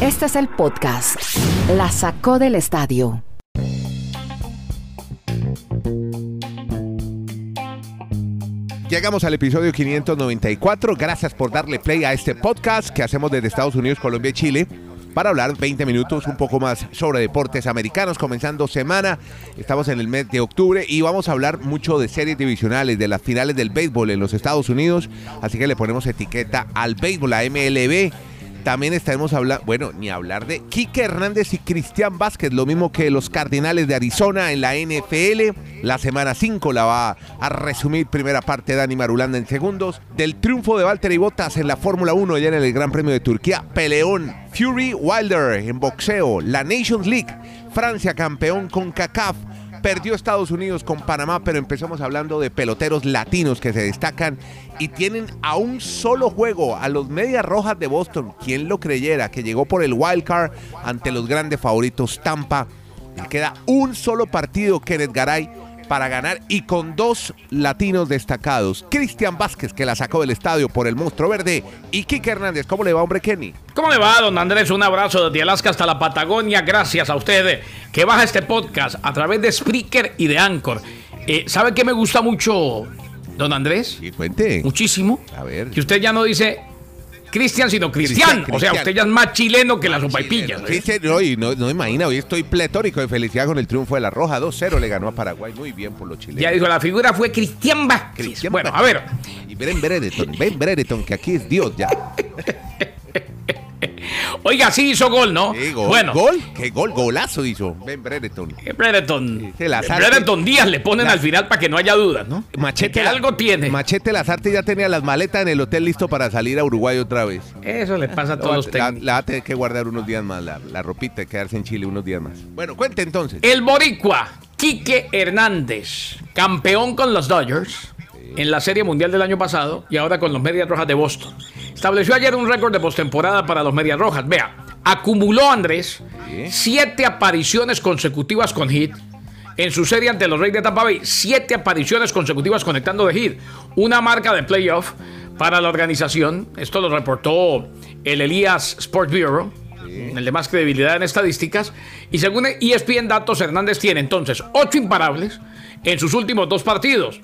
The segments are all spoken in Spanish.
Este es el podcast. La sacó del estadio. Llegamos al episodio 594. Gracias por darle play a este podcast que hacemos desde Estados Unidos, Colombia y Chile para hablar 20 minutos un poco más sobre deportes americanos, comenzando semana. Estamos en el mes de octubre y vamos a hablar mucho de series divisionales, de las finales del béisbol en los Estados Unidos. Así que le ponemos etiqueta al béisbol, a MLB también estaremos hablando, bueno, ni hablar de Quique Hernández y Cristian Vázquez, lo mismo que los Cardinales de Arizona en la NFL. La semana 5 la va a resumir primera parte Dani Marulanda en segundos. Del triunfo de Valtteri Bottas en la Fórmula 1 ya en el Gran Premio de Turquía. Peleón Fury Wilder en boxeo. La Nations League. Francia campeón con CACAF Perdió Estados Unidos con Panamá, pero empezamos hablando de peloteros latinos que se destacan y tienen a un solo juego a los Medias Rojas de Boston. Quien lo creyera que llegó por el wild card ante los grandes favoritos Tampa. Le queda un solo partido Kenneth Garay para ganar y con dos latinos destacados. Cristian Vázquez, que la sacó del estadio por el monstruo verde, y Kike Hernández. ¿Cómo le va, hombre Kenny? ¿Cómo le va, don Andrés? Un abrazo desde Alaska hasta la Patagonia. Gracias a usted que baja este podcast a través de Spreaker y de Anchor. Eh, ¿Sabe qué me gusta mucho, don Andrés? Sí, cuente. Muchísimo. A ver. Que usted ya no dice Cristian, sino Cristian. O sea, usted ya es más chileno que la sopa y pillas. ¿eh? no, no imagina, hoy estoy pletórico de felicidad con el triunfo de la Roja. 2-0 le ganó a Paraguay. Muy bien por los chilenos. Ya dijo, la figura fue Cristian Vázquez. bueno, a ver. Y ven Brereton, ven Brereton, que aquí es Dios ya. Oiga, sí hizo gol, ¿no? gol. Bueno. ¿Gol? ¿Qué gol? Golazo hizo Ben Brereton. Brereton. Brereton Díaz le ponen al final para que no haya dudas, ¿no? Machete. algo tiene. Machete Lazarte ya tenía las maletas en el hotel listo para salir a Uruguay otra vez. Eso le pasa a todos los técnicos. La, va a tener que guardar unos días más, la, la ropita, quedarse en Chile unos días más. Bueno, cuente entonces. El Boricua, Quique Hernández, campeón con los Dodgers en la Serie Mundial del año pasado y ahora con los Medias Rojas de Boston. Estableció ayer un récord de postemporada para los Medias Rojas. Vea, acumuló Andrés siete apariciones consecutivas con hit. En su serie ante los Reyes de Tampa Bay, siete apariciones consecutivas conectando de hit. Una marca de playoff para la organización. Esto lo reportó el Elías Sport Bureau. El de más credibilidad en estadísticas. Y según ESPN Datos, Hernández tiene entonces ocho imparables en sus últimos dos partidos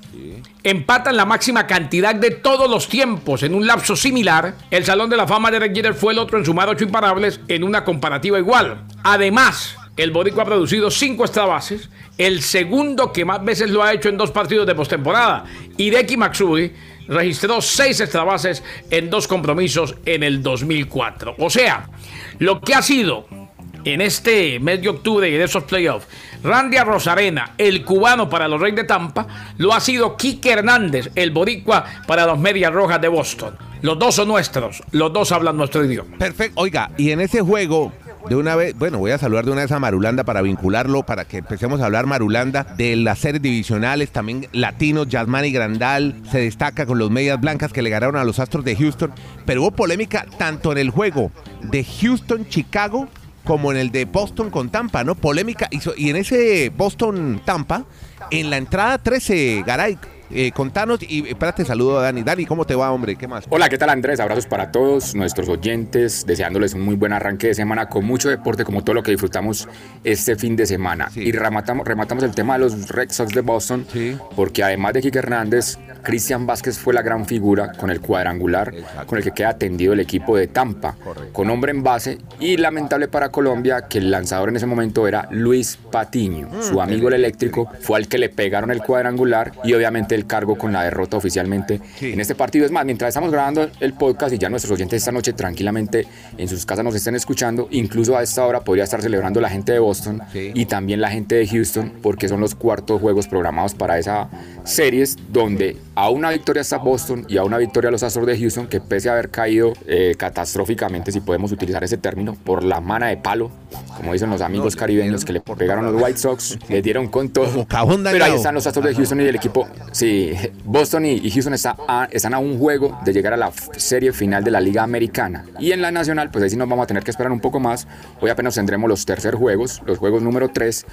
empatan la máxima cantidad de todos los tiempos en un lapso similar. El Salón de la Fama de Red fue el otro en sumar ocho imparables en una comparativa igual. Además, el Boricua ha producido cinco extra el segundo que más veces lo ha hecho en dos partidos de postemporada. Hideki Matsui registró seis extra en dos compromisos en el 2004. O sea, lo que ha sido en este mes de octubre y en esos playoffs, Randy Rosarena, el cubano para los Reyes de Tampa, lo ha sido Kike Hernández, el boricua para los Medias Rojas de Boston. Los dos son nuestros, los dos hablan nuestro idioma. Perfecto. Oiga, y en ese juego, de una vez, bueno, voy a saludar de una vez a Marulanda para vincularlo, para que empecemos a hablar Marulanda de las series divisionales, también latinos, Yasmani Grandal se destaca con los medias blancas que le ganaron a los Astros de Houston, pero hubo polémica tanto en el juego de Houston-Chicago como en el de Boston con Tampa, ¿no? Polémica. Y en ese Boston-Tampa, en la entrada 13, Garay, eh, contanos y espérate, saludo a Dani. Dani, ¿cómo te va, hombre? ¿Qué más? Hola, ¿qué tal Andrés? Abrazos para todos nuestros oyentes, deseándoles un muy buen arranque de semana con mucho deporte como todo lo que disfrutamos este fin de semana. Y rematamos, rematamos el tema de los Red Sox de Boston, porque además de Kike Hernández, Cristian Vázquez fue la gran figura con el cuadrangular con el que queda atendido el equipo de Tampa, con hombre en base y lamentable para Colombia que el lanzador en ese momento era Luis Patiño, mm, su amigo el eléctrico, fue al que le pegaron el cuadrangular y obviamente el cargo con la derrota oficialmente en este partido. Es más, mientras estamos grabando el podcast y ya nuestros oyentes esta noche tranquilamente en sus casas nos estén escuchando, incluso a esta hora podría estar celebrando la gente de Boston y también la gente de Houston porque son los cuartos juegos programados para esa series donde a una victoria está Boston y a una victoria los Astros de Houston que pese a haber caído eh, catastróficamente, si podemos utilizar ese término, por la mana de palo, como dicen los amigos caribeños que le pegaron los White Sox, le dieron con todo. Pero ahí están los Astros de Houston y el equipo, sí, Boston y, Houston está están a un juego de llegar a la serie final de la Liga Americana. Y en la Nacional, pues ahí sí nos vamos a tener que esperar un poco más. Hoy apenas tendremos los tercer juegos, los juegos número 3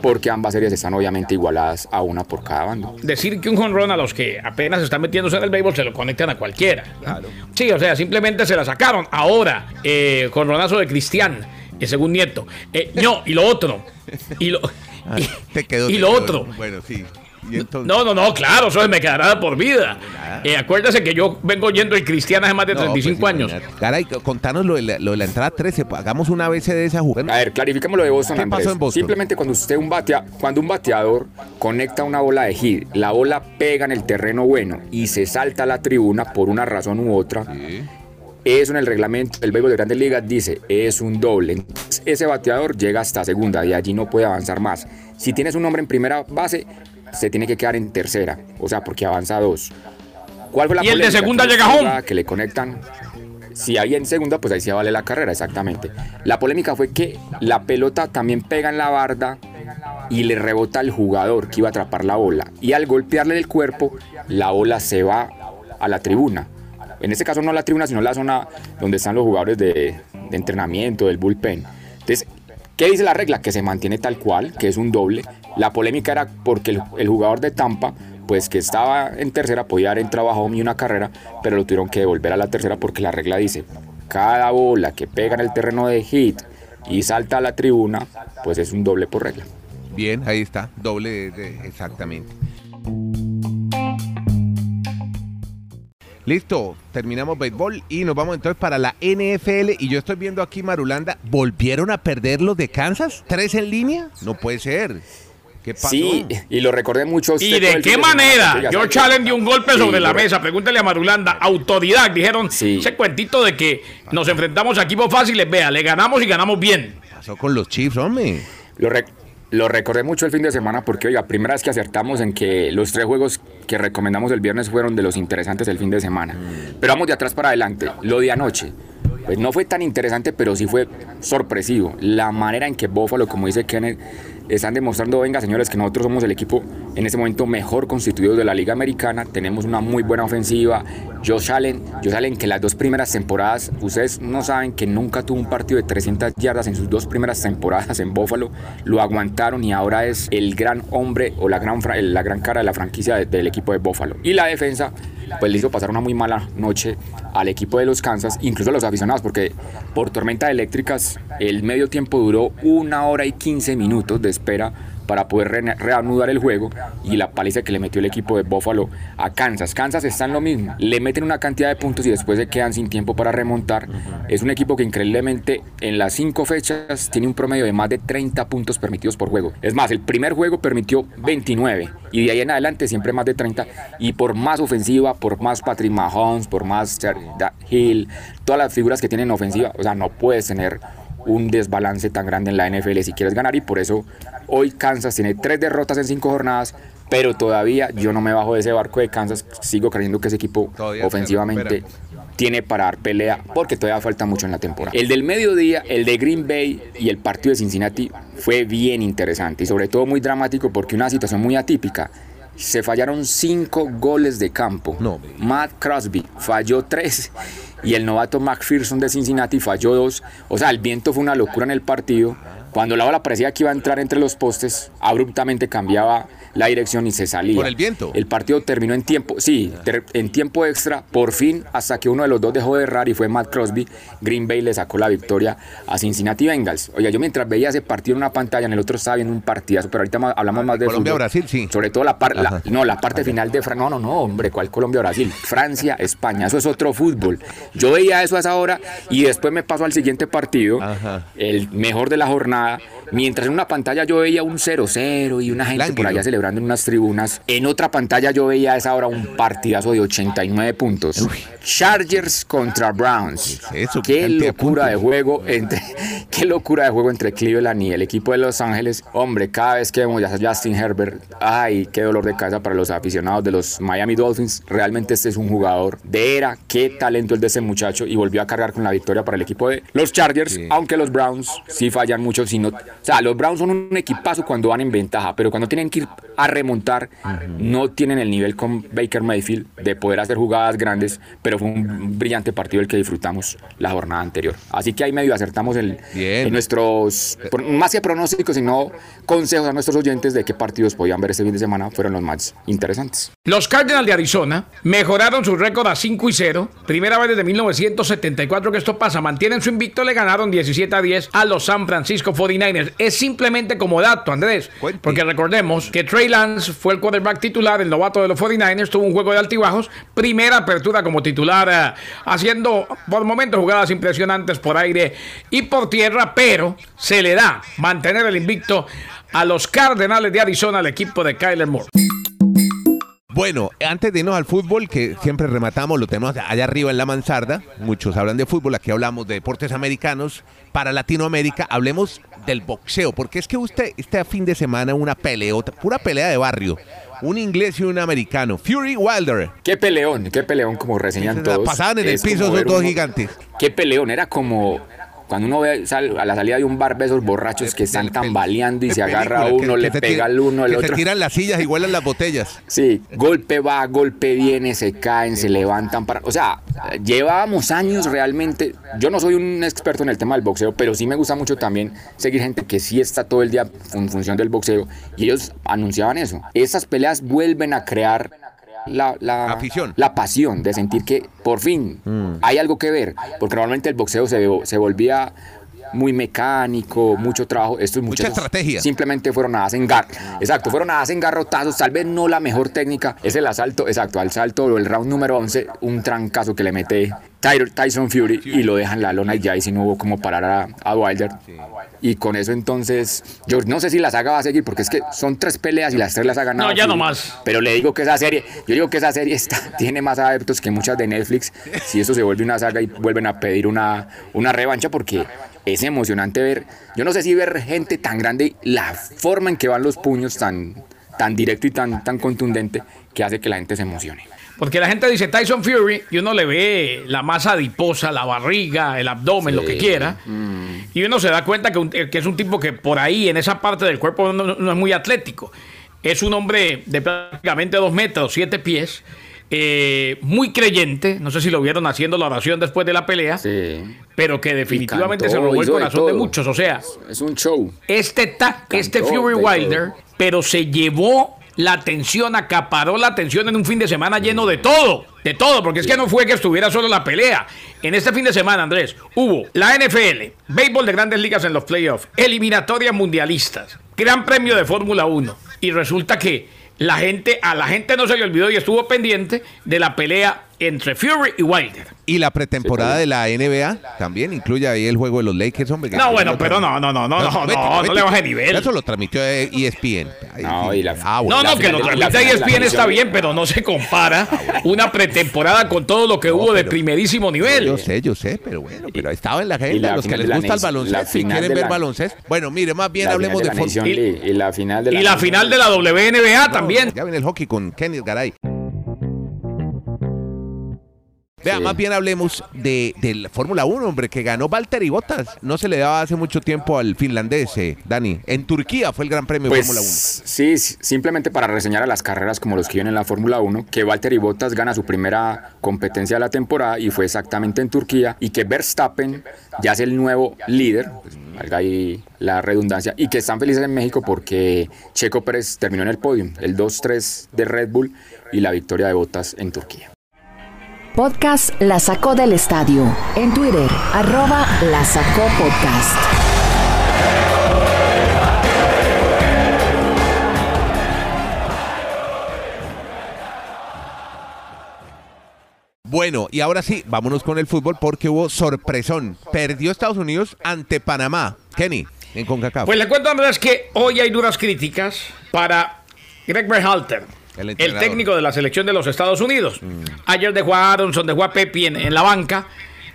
porque ambas series están obviamente igualadas a una por cada bando. Decir que un jonrón a los que apenas están metiéndose en el béisbol se lo conectan a cualquiera. Sí, o sea, simplemente se la sacaron. Ahora, eh, jonronazo de Cristian, eh, según Nieto. Eh, no, y lo otro. Y lo, Ah, te quedó, y te lo quedó. otro. Bueno, sí. Y entonces- No, no, no, claro, eso me quedará por vida. Eh, acuérdese que yo vengo oyendo el Cristian hace más de No, 35 pues, años. Caray, contanos lo de la, lo de la entrada 13. pues, Hagamos una vez de esa jugada. A ver, clarifiquemos lo de Boston, ¿Qué Andrés. pasó en Boston? Simplemente cuando usted un batea, cuando un bateador conecta una bola de hit, la bola pega en el terreno bueno y se salta a la tribuna por una razón u otra. Eso en el reglamento del béisbol de Grandes Ligas dice, es un doble. Entonces, ese bateador llega hasta segunda y allí no puede avanzar más. Si tienes un hombre en primera base, se tiene que quedar en tercera, o sea, porque avanza dos. ¿Cuál fue la Y el de segunda Que llega home. Que le conectan si hay en segunda, pues ahí se vale la carrera, exactamente. La polémica fue que la pelota también pega en la barda y le rebota al jugador que iba a atrapar la bola. Y al golpearle el cuerpo, la bola se va a la tribuna. En este caso no la tribuna, sino la zona donde están los jugadores de, de entrenamiento, del bullpen. Entonces, ¿qué dice la regla? Que se mantiene tal cual, que es un doble. La polémica era porque el, jugador de Tampa, pues que estaba en tercera, podía dar en trabajo y una carrera, pero lo tuvieron que devolver a la tercera porque la regla dice, cada bola que pega en el terreno de hit y salta a la tribuna, pues es un doble por regla. Bien, ahí está. Doble de- exactamente. Listo, terminamos béisbol y nos vamos entonces para la NFL. Y yo estoy viendo aquí, Marulanda, ¿volvieron a perder los de Kansas? ¿Tres en línea? No puede ser. ¿Qué pasó? Sí, y lo recordé mucho a usted ¿Y de qué manera? oiga, George ¿sabe qué? Allen dio un golpe Sí, sobre la mesa. Pregúntale a Marulanda. Autoridad. Dijeron Sí. ese cuentito de que nos enfrentamos a equipos fáciles. Vea, le ganamos y ganamos bien. ¿Qué pasó con los Chiefs, hombre? Lo, re- lo recordé mucho el fin de semana porque, oiga, primera vez que acertamos en que los tres juegos que recomendamos el viernes fueron de los interesantes el fin de semana. Pero vamos de atrás para adelante. Lo de anoche. Pues no fue tan interesante, pero sí fue sorpresivo. La manera en que Buffalo, como dice Kenneth, están demostrando, venga señores, que nosotros somos el equipo en este momento mejor constituido de la Liga Americana. Tenemos una muy buena ofensiva. Josh Allen, Josh Allen que las dos primeras temporadas, ustedes no saben que nunca tuvo un partido de 300 yardas en sus dos primeras temporadas en Buffalo. Lo aguantaron y ahora es el gran hombre o la gran, la gran cara de la franquicia de- del equipo de Buffalo. Y la defensa, pues le hizo pasar una muy mala noche al equipo de los Kansas, incluso a los aficionados, porque por tormentas eléctricas el medio tiempo duró una hora y 15 minutos de espera para poder re- reanudar el juego y la paliza que le metió el equipo de Buffalo a Kansas. Kansas está en lo mismo, le meten una cantidad de puntos y después se quedan sin tiempo para remontar. Es un equipo que increíblemente en las cinco fechas tiene un promedio de más de 30 puntos permitidos por juego. Es más, el primer juego permitió 29 y de ahí en adelante siempre más de 30 y por más ofensiva, por más Patrick Mahomes, por más Hill, todas las figuras que tienen ofensiva, o sea, no puedes tener un desbalance tan grande en la NFL si quieres ganar y por eso hoy Kansas tiene tres derrotas en cinco jornadas, pero todavía yo no me bajo de ese barco de Kansas, sigo creyendo que ese equipo Todavía ofensivamente tiene para dar pelea porque todavía falta mucho en la temporada. El del mediodía, el de Green Bay y el partido de Cincinnati fue bien interesante y sobre todo muy dramático porque una situación muy atípica. Se fallaron cinco goles de campo. No. Matt Crosby falló tres y el novato McPherson de Cincinnati falló dos. O sea, el viento fue una locura en el partido. Cuando la bola parecía que iba a entrar entre los postes, abruptamente cambiaba la dirección y se salía. ¿Por el viento? El partido terminó en tiempo, sí, ter- en tiempo extra, por fin, hasta que uno de los dos dejó de errar y fue Matt Crosby. Green Bay le sacó la victoria a Cincinnati Bengals. Oye, yo mientras veía ese partido en una pantalla, en el otro estaba viendo un partidazo, pero ahorita hablamos más de Colombia, fútbol. Brasil, sí. Sobre todo la parte, Ajá. no, la parte final de Francia. No, no, no, hombre, ¿cuál Colombia, Brasil? Francia, España, eso es otro fútbol. Yo veía eso a esa hora y después me paso al siguiente partido, Ajá. el mejor de la jornada. Mientras en una pantalla yo veía un 0-0 y una gente por allá celebrando en unas tribunas. En otra pantalla yo veía a esa hora un partidazo de 89 puntos. Chargers contra Browns. ¿Qué es eso? Qué de locura de juego entre qué locura de juego entre Cleveland y el equipo de Los Ángeles. Hombre, cada vez que vemos a Justin Herbert, ay, qué dolor de cabeza para los aficionados de los Miami Dolphins. Realmente este es un jugador de era, qué talento el de ese muchacho y volvió a cargar con la victoria para el equipo de los Chargers, Sí. aunque los Browns sí fallan mucho si no, o sea, los Browns son un equipazo cuando van en ventaja, pero cuando tienen que ir a remontar, no tienen el nivel con Baker Mayfield de poder hacer jugadas grandes, pero fue un brillante partido el que disfrutamos la jornada anterior. Así que ahí medio acertamos el, en nuestros, más que pronósticos, sino consejos a nuestros oyentes de qué partidos podían ver este fin de semana, fueron los más interesantes. Los Cardinals de Arizona mejoraron su récord a 5 y 0, primera vez desde 1974 que esto pasa, mantienen su invicto, le ganaron 17 a 10 a los San Francisco 49ers. Es simplemente como dato, Andrés, porque recordemos que Trey Lance fue el quarterback titular, el novato de los 49ers, tuvo un juego de altibajos, primera apertura como titular, eh, haciendo por momentos jugadas impresionantes por aire y por tierra, pero se le da mantener el invicto a los Cardenales de Arizona, al equipo de Kyler Moore. Bueno, antes de irnos al fútbol, que siempre rematamos, lo tenemos allá arriba en la mansarda. Muchos hablan de fútbol, aquí hablamos de deportes americanos. Para Latinoamérica, hablemos del boxeo, porque es que usted, este fin de semana, una peleota, pura pelea de barrio. Un inglés y un americano. Fury Wilder. Qué peleón, qué peleón, como reseñan todos. Pasaban en el piso esos dos gigantes. Qué peleón, era como cuando uno ve a la salida de un bar, ve esos borrachos que están tambaleando y se agarra a uno, le pega al uno, al otro. Se tiran las sillas y huelen las botellas. Sí, golpe va, golpe viene, se caen, se levantan para. O sea, llevábamos años realmente. Yo no soy un experto en el tema del boxeo, pero sí me gusta mucho también seguir gente que sí está todo el día en función del boxeo. Y ellos anunciaban eso. Esas peleas vuelven a crear la, la, la pasión de sentir que por fin mm. hay algo que ver, porque normalmente el boxeo se, se volvía muy mecánico, mucho trabajo. Esto Mucha estrategia. Simplemente fueron a hacer Exacto, fueron a hacer garrotazos. Tal vez no la mejor técnica. Es el asalto, exacto, al salto o el round número 11, un trancazo que le mete Tyson Fury y lo dejan la lona y ya y si no hubo como parar a, Wilder. Y con eso entonces, yo no sé si la saga va a seguir porque es que son tres peleas y las tres las ha ganado. No, ya no más. Pero le digo que esa serie, yo digo que esa serie está, tiene más adeptos que muchas de Netflix. Si eso se vuelve una saga y vuelven a pedir una, una revancha porque es emocionante ver, yo no sé si ver gente tan grande, la forma en que van los puños tan, tan directo y tan, tan contundente que hace que la gente se emocione. Porque la gente dice Tyson Fury y uno le ve la masa adiposa, la barriga, el abdomen, lo que quiera. Mm. Y uno se da cuenta que, es un tipo que por ahí, en esa parte del cuerpo, no, es muy atlético. Es un hombre de prácticamente dos metros, siete pies. Eh, muy creyente, no sé si lo vieron haciendo la oración después de la pelea, pero que definitivamente se robó el corazón de, muchos, o sea, es un show. Este, este Fury Wilder, pero se llevó la atención, acaparó la atención en un fin de semana lleno de todo, de todo, porque es que no fue que estuviera solo la pelea. En este fin de semana, Andrés, hubo la NFL, béisbol de grandes ligas en los playoffs, eliminatorias mundialistas, gran premio de Fórmula 1, y resulta que la gente, a la gente no se le olvidó y estuvo pendiente de la pelea entre Fury y Wilder. Y la pretemporada de la NBA también incluye ahí el juego de los Lakers, hombre. No, bueno, pero no, no, no, no, no, no, no le baje nivel. Eso lo transmitió ESPN. No, y la, ah, no, no, que lo transmite ESPN está bien, pero no se compara una pretemporada con todo lo que hubo de primerísimo nivel. Yo sé, yo sé, pero bueno, pero estaba en la agenda. Los que les gusta el baloncesto, si quieren ver baloncesto. Bueno, mire, más bien hablemos de, fútbol. Y la final de la, y la final de la WNBA también. Ya viene el hockey con Kenny Garay. Vea, más bien hablemos de, la Fórmula 1, hombre, que ganó Valtteri Bottas. No se le daba hace mucho tiempo al finlandés, eh, Dani. En Turquía fue el Gran Premio de pues, Fórmula 1. Sí, simplemente para reseñar a las carreras como los que vienen en la Fórmula 1, que Valtteri Bottas gana su primera competencia de la temporada y fue exactamente en Turquía, y que Verstappen ya es el nuevo líder, pues, valga ahí la redundancia, y que están felices en México porque Checo Pérez terminó en el podio, el 2-3 de Red Bull y la victoria de Bottas en Turquía. Podcast La Sacó del Estadio. En Twitter, arroba La Sacó Podcast. Bueno, y ahora sí, vámonos con el fútbol porque hubo sorpresón. Perdió Estados Unidos ante Panamá. Kenny, en CONCACAF. Pues le cuento a Andrés que hoy hay duras críticas para Greg Berhalter el, técnico de la selección de los Estados Unidos. Mm. Ayer dejó a Aronson, dejó a Pepi en, la banca.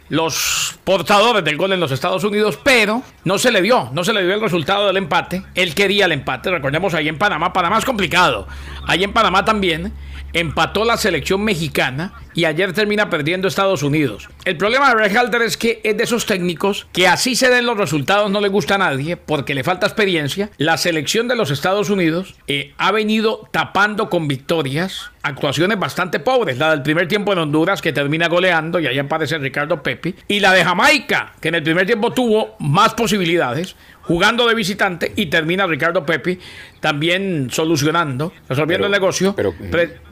Los portadores del gol en los Estados Unidos, pero no se le dio, no se le dio el resultado del empate. Él quería el empate, recordemos ahí en Panamá, Panamá es complicado. Ahí en Panamá también empató la selección mexicana y ayer termina perdiendo Estados Unidos. El problema de Berhalter es que es de esos técnicos que así se den los resultados no le gusta a nadie porque le falta experiencia. La selección de los Estados Unidos eh, ha venido tapando con victorias actuaciones bastante pobres. La del primer tiempo en Honduras que termina goleando y ahí aparece Ricardo Pepi. Y la de Jamaica que en el primer tiempo tuvo más posibilidades jugando de visitante y termina Ricardo Pepi también solucionando, resolviendo el negocio pero,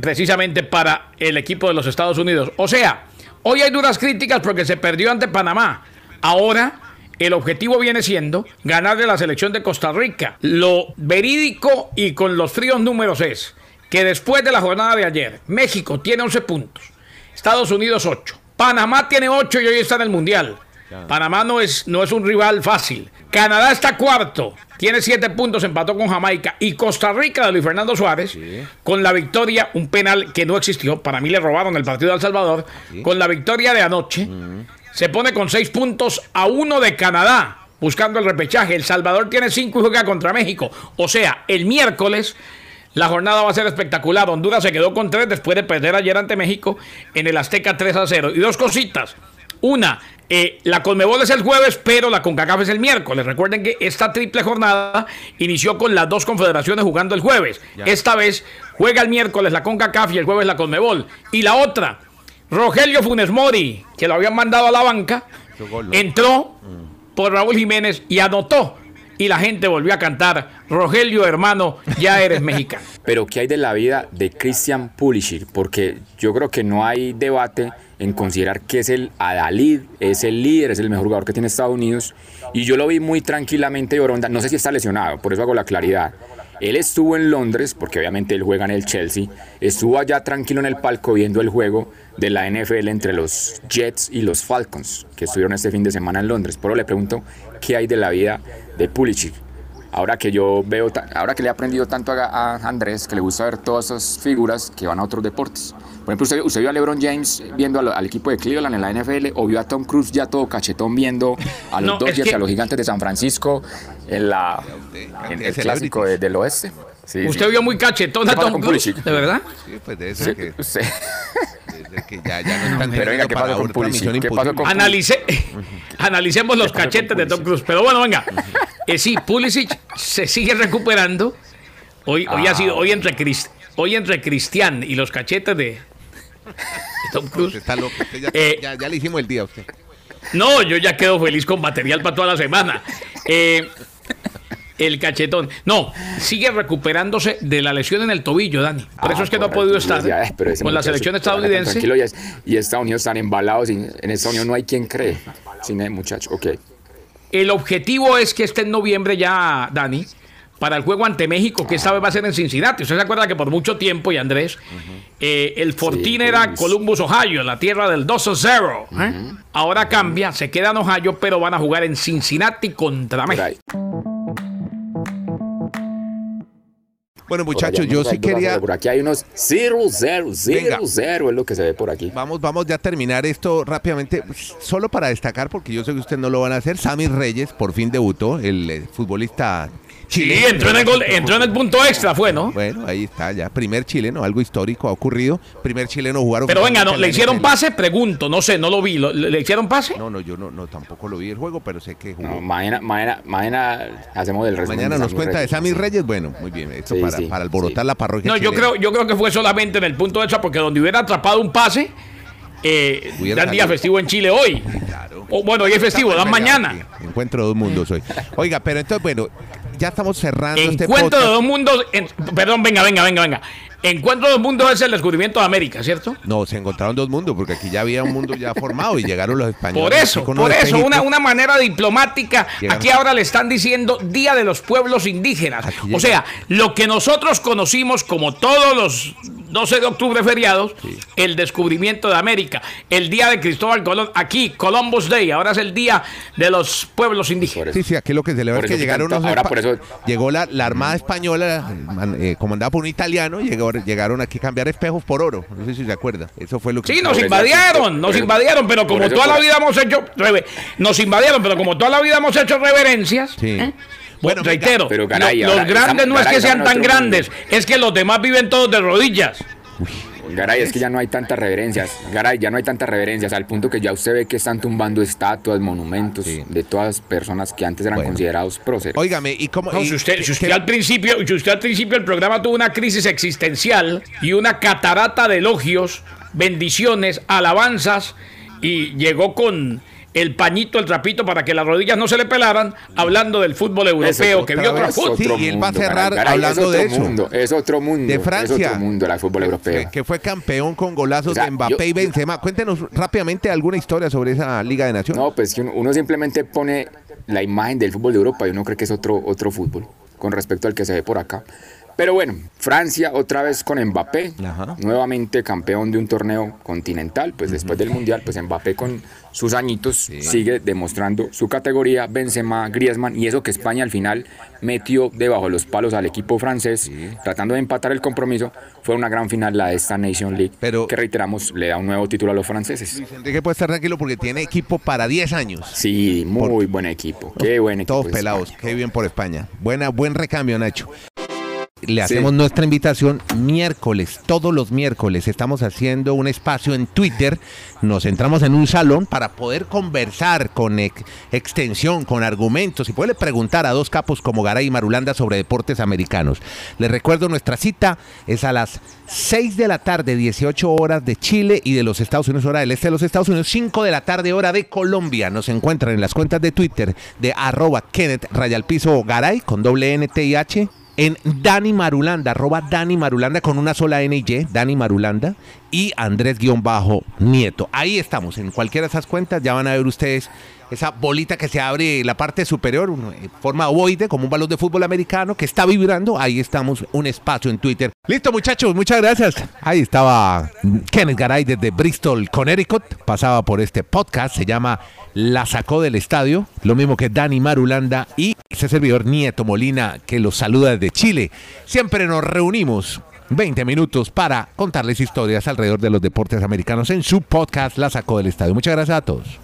precisamente para el equipo de los Estados Unidos. O sea, hoy hay duras críticas porque se perdió ante Panamá. Ahora el objetivo viene siendo ganarle la selección de Costa Rica. Lo verídico y con los fríos números es que después de la jornada de ayer, México tiene 11 puntos, Estados Unidos 8, Panamá tiene 8 y hoy está en el Mundial. Panamá no es, no es un rival fácil. Canadá está cuarto, tiene siete puntos, empató con Jamaica. Y Costa Rica de Luis Fernando Suárez, con la victoria, un penal que no existió, para mí le robaron el partido El Salvador, con la victoria de anoche, se pone con seis puntos a uno de Canadá, buscando el repechaje. El Salvador tiene cinco y juega contra México. O sea, el miércoles. La jornada va a ser espectacular. Honduras se quedó con tres después de perder ayer ante México en el Azteca 3 a 0. Y dos cositas. Una, eh, la Conmebol es el jueves, pero la CONCACAF es el miércoles. Recuerden que esta triple jornada inició con las dos confederaciones jugando el jueves. Esta vez juega el miércoles la CONCACAF y el jueves la Conmebol. Y la otra, Rogelio Funes Mori, que lo habían mandado a la banca, entró por Raúl Jiménez y anotó y la gente volvió a cantar, Rogelio hermano, ya eres mexicano. Pero ¿qué hay de la vida de Christian Pulisic? Porque yo creo que no hay debate en considerar que es el adalid, es el líder, es el mejor jugador que tiene Estados Unidos. Y yo lo vi muy tranquilamente Oronda, no sé si está lesionado, por eso hago la claridad. Él estuvo en Londres, porque obviamente él juega en el Chelsea, estuvo allá tranquilo en el palco viendo el juego de la NFL entre los Jets y los Falcons, que estuvieron este fin de semana en Londres. Pero le pregunto, ¿qué hay de la vida de Pulisic? Ahora que yo veo, ahora que le he aprendido tanto a, Andrés, que le gusta ver todas esas figuras que van a otros deportes. Por ejemplo, usted, vio a LeBron James viendo al, equipo de Cleveland en la NFL o vio a Tom Cruise ya todo cachetón viendo a los Dodgers y a los gigantes de San Francisco en, la, el clásico del oeste. usted vio muy cachetón a Tom Cruise, ¿de verdad? Sí, pues de eso que... que ya, ya no están Pero venga, ¿qué pasó con Pulisic? ¿Qué pasó con Analicemos los cachetes de Tom Cruise. Pero bueno, venga. Eh, sí, Pulisic se sigue recuperando. Hoy, hoy ha sido, hoy entre, hoy entre Cristian y los cachetes de, Tom Cruise. Está loco. Eh, ya, ya, le hicimos el día a usted. No, yo ya quedo feliz con material para toda la semana. Eh, el cachetón. No, sigue recuperándose de la lesión en el tobillo, Dani. Por eso es que no ha podido estar con la selección estadounidense. y, Estados Unidos están embalados. Y en Estados Unidos no hay quien cree. Sin el muchacho, ok. El objetivo es que esté en noviembre ya, Dani, para el juego ante México, que esta vez va a ser en Cincinnati. Usted se acuerda que por mucho tiempo, y Andrés, eh, el Fortín era Columbus, Ohio, la tierra del 2-0. ¿eh? Ahora cambia, se queda en Ohio, pero van a jugar en Cincinnati contra México. Bueno, muchachos, yo sí quería. Por aquí hay unos 0, 0, 0, 0, es lo que se ve por aquí. Vamos, vamos ya a terminar esto rápidamente. Solo para destacar, porque yo sé que ustedes no lo van a hacer. Sammy Reyes por fin debutó, el eh, Sí, entró en, el gol, entró en el punto extra, fue, ¿no? Bueno, ahí está, ya. Primer chileno, algo histórico ha ocurrido. Primer chileno jugaron. Pero venga, no, ¿le hicieron pase? Pregunto, no sé, no lo vi. ¿Le, hicieron pase? No, no, yo no, no tampoco lo vi el juego, pero sé que jugó. mañana, mañana, mañana hacemos el resumen. Mañana nos cuenta de Sammy Reyes. Bueno, muy bien. Esto para, para alborotar la parroquia. No, yo creo, yo creo que fue solamente en el punto extra, porque donde hubiera atrapado un pase. Eh, dan día festivo en Chile hoy. Claro. O, bueno, hoy es festivo, dan mañana. Encuentro dos mundos hoy. Oiga, pero entonces, bueno, ya estamos cerrando este Encuentro de dos mundos. perdón, venga, venga, venga, venga. Encuentro de dos mundos es el descubrimiento de América, ¿cierto? No, se encontraron dos mundos, porque aquí ya había un mundo ya formado y llegaron los españoles. Por eso, por eso, una, una manera diplomática. Aquí ahora le están diciendo Día de los Pueblos Indígenas. O sea, lo que nosotros conocimos como todos los 12 de octubre feriados, el descubrimiento de América, el día de Cristóbal Colón, aquí, Columbus Day, ahora es el día de los pueblos indígenas. Sí, sí, aquí lo que se le ve es que llegaron unos ahora por eso- llegó la, la Armada Española, man- eh, comandada por un italiano, llegó, llegaron aquí a cambiar espejos por oro. No sé si se acuerda. Eso fue lo que Sí, nos invadieron, nos invadieron, pero como toda la vida hemos hecho, nos invadieron, pero como toda la vida hemos hecho reverencias, Sí. ¿eh? Bueno, Bueno, reitero, pero, ahora los grandes estamos- no es que sean tan mundo. grandes, es que los demás viven todos de rodillas. Garay, es que ya no hay tantas reverencias. Garay, ya no hay tantas reverencias, al punto que ya usted ve que están tumbando estatuas, monumentos Sí. de todas personas que antes eran Bueno. considerados próceres. Óigame, ¿y cómo? No, y- si usted, si al principio, si usted al principio del programa tuvo una crisis existencial y una catarata de elogios, bendiciones, alabanzas y llegó con el pañito, el trapito para que las rodillas no se le pelaran, hablando del fútbol europeo, otro- que vio otro fútbol. Sí, y él va a cerrar hablando es de eso. Mundo, es otro mundo. de Es Francia. otro mundo el fútbol europeo. que, que fue campeón con golazos O sea, de Mbappé yo- y Benzema. Cuéntenos rápidamente alguna historia sobre esa Liga de Naciones. No, pues que uno, simplemente pone la imagen del fútbol de Europa y uno cree que es otro, otro fútbol con respecto al que se ve por acá. Pero bueno, Francia otra vez con Mbappé, Ajá. nuevamente campeón de un torneo continental, pues después del Mundial, pues Mbappé con sus añitos sigue demostrando su categoría, Benzema, Griezmann, y eso que España al final metió debajo de los palos al equipo francés, tratando de empatar el compromiso, fue una gran final la de esta Nation League, Pero- que reiteramos, le da un nuevo título a los franceses. Luis Enrique puede estar tranquilo porque tiene equipo para 10 años. Sí, muy buen equipo, qué buen equipo. Todos pelados, España. qué bien por España. Buena, buen recambio, Nacho. Le Sí. hacemos nuestra invitación miércoles, todos los miércoles. Estamos haciendo un espacio en Twitter. Nos entramos en un salón para poder conversar con ex- extensión, con argumentos y poderle preguntar a dos capos como Garay y Marulanda sobre deportes americanos. Les recuerdo, nuestra cita es a las 6 de la tarde, 18 horas de Chile y de los Estados Unidos, hora del este de los Estados Unidos, 5 de la tarde, hora de Colombia. Nos encuentran en las cuentas de Twitter de arroba Kenneth Rayalpizo Garay con doble N, T H. En Dani Marulanda, arroba Dani Marulanda con una sola N y Y, Dani Marulanda, y Andrés-Nieto. Ahí estamos, en cualquiera de esas cuentas, ya van a ver ustedes esa bolita que se abre en la parte superior, en forma ovoide, como un balón de fútbol americano que está vibrando. Ahí estamos, un espacio en Twitter. Listo, muchachos, muchas gracias. Ahí estaba Kenneth Garay desde Bristol, Connecticut. Pasaba por este podcast, se llama La sacó del estadio. Lo mismo que Dani Marulanda y ese servidor Nieto Molina que los saluda desde Chile. Siempre nos reunimos 20 minutos para contarles historias alrededor de los deportes americanos en su podcast La sacó del estadio. Muchas gracias a todos.